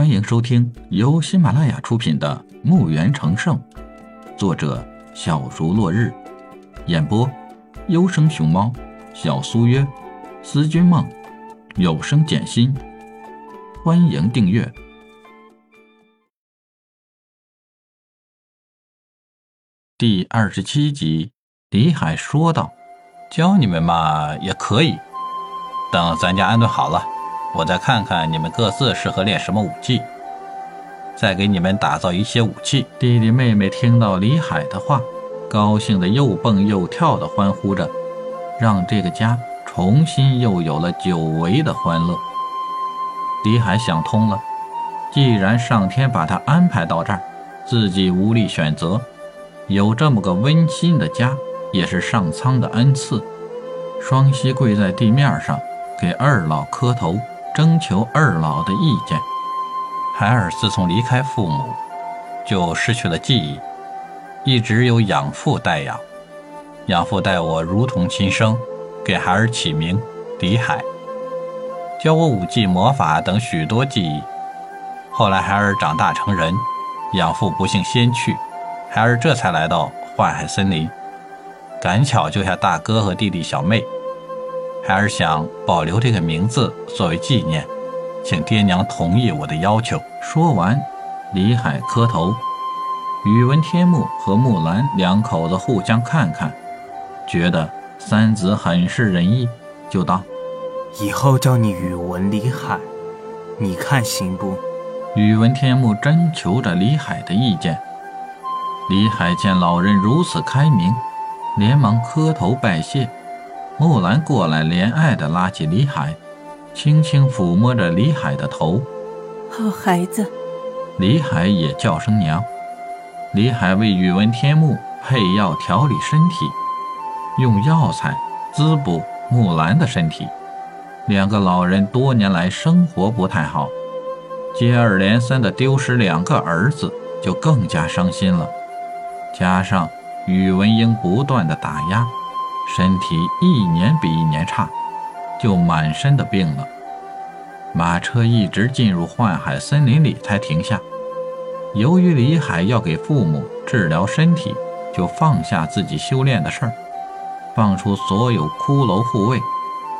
欢迎收听由喜马拉雅出品的《墓园成圣》，作者小竹落日，演播优生熊猫、小苏约、思君梦、有声简心。欢迎订阅第二十七集。李海说道：“教你们嘛也可以，等咱家安顿好了。”我再看看你们各自适合练什么武技，再给你们打造一些武器。弟弟妹妹听到李海的话，高兴的又蹦又跳的欢呼着，让这个家重新又有了久违的欢乐。李海想通了，既然上天把他安排到这儿，自己无力选择，有这么个温馨的家，也是上苍的恩赐。双膝跪在地面上，给二老磕头。征求二老的意见。孩儿自从离开父母，就失去了记忆，一直由养父带养。养父待我如同亲生，给孩儿起名李海，教我武技、魔法等许多技艺。后来孩儿长大成人，养父不幸先去，孩儿这才来到幻海森林，赶巧救下大哥和弟弟小妹。孩儿想保留这个名字作为纪念，请爹娘同意我的要求。说完，李海磕头。宇文天木和木兰两口子互相看看，觉得三子很是仁义，就道：“以后叫你宇文李海，你看行不？”宇文天木征求着李海的意见。李海见老人如此开明，连忙磕头拜谢。木兰过来，怜爱地拉起李海，轻轻抚摸着李海的头。好孩子，李海也叫声娘。李海为宇文天木配药调理身体，用药材滋补木兰的身体。两个老人多年来生活不太好，接二连三的丢失两个儿子，就更加伤心了。加上宇文英不断的打压。身体一年比一年差，就满身的病了。马车一直进入幻海森林里才停下。由于李海要给父母治疗身体，就放下自己修炼的事儿，放出所有骷髅护卫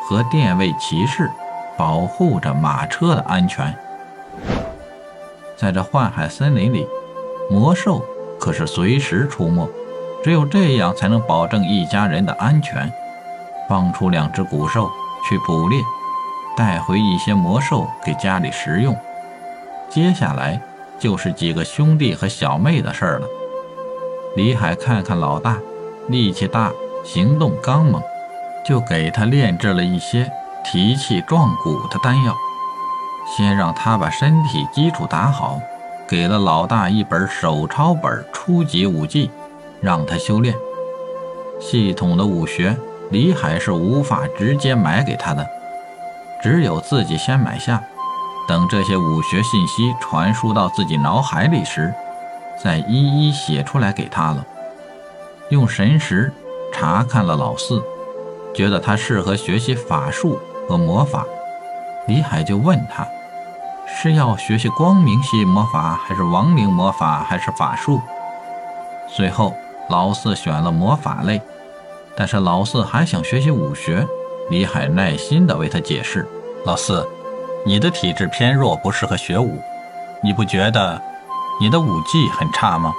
和殿位骑士，保护着马车的安全。在这幻海森林里，魔兽可是随时出没。只有这样才能保证一家人的安全。放出两只古兽去捕猎，带回一些魔兽给家里食用。接下来就是几个兄弟和小妹的事儿了。李海看看老大力气大，行动刚猛，就给他炼制了一些提气壮骨的丹药，先让他把身体基础打好，给了老大一本手抄本初级武技。让他修炼系统的武学，李海是无法直接买给他的，只有自己先买下，等这些武学信息传输到自己脑海里时，再一一写出来给他了。用神识查看了老四，觉得他适合学习法术和魔法，李海就问他，是要学习光明系魔法，还是亡灵魔法，还是法术？随后。老四选了魔法类，但是老四还想学习武学。李海耐心地为他解释：“老四，你的体质偏弱，不适合学武。你不觉得你的武技很差吗？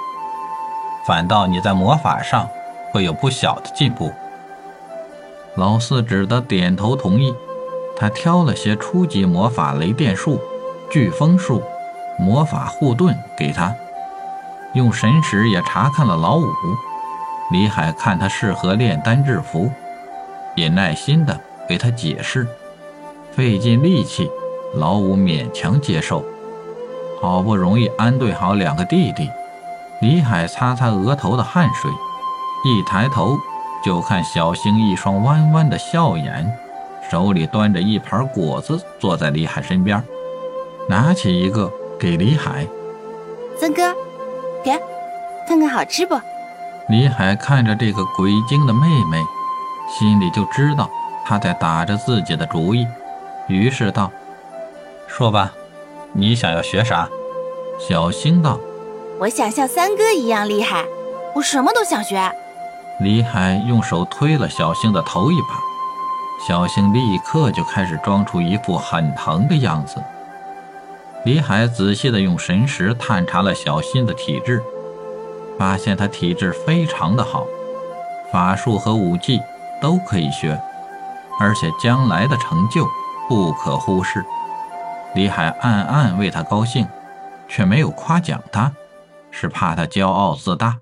反倒你在魔法上会有不小的进步。”老四只得点头同意。他挑了些初级魔法雷电术、飓风术、魔法护盾给他。用神识也查看了老五，李海看他适合炼丹制符，也耐心地给他解释，费尽力气，老五勉强接受。好不容易安顿好两个弟弟，李海擦擦额头的汗水，一抬头就看小星一双弯弯的笑眼，手里端着一盘果子，坐在李海身边，拿起一个给李海，三哥。给，看看好吃不？李海看着这个鬼精的妹妹，心里就知道她在打着自己的主意，于是道：“说吧，你想要学啥？小星道。我想像三哥一样厉害，我什么都想学。李海用手推了小星的头一把，小星立刻就开始装出一副很疼的样子。李海仔细地用神识探查了小新的体质，发现他体质非常的好，法术和武技都可以学，而且将来的成就不可忽视。李海暗暗为他高兴，却没有夸奖他，是怕他骄傲自大。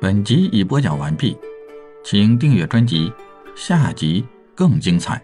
本集已播讲完毕，请订阅专辑，下集更精彩。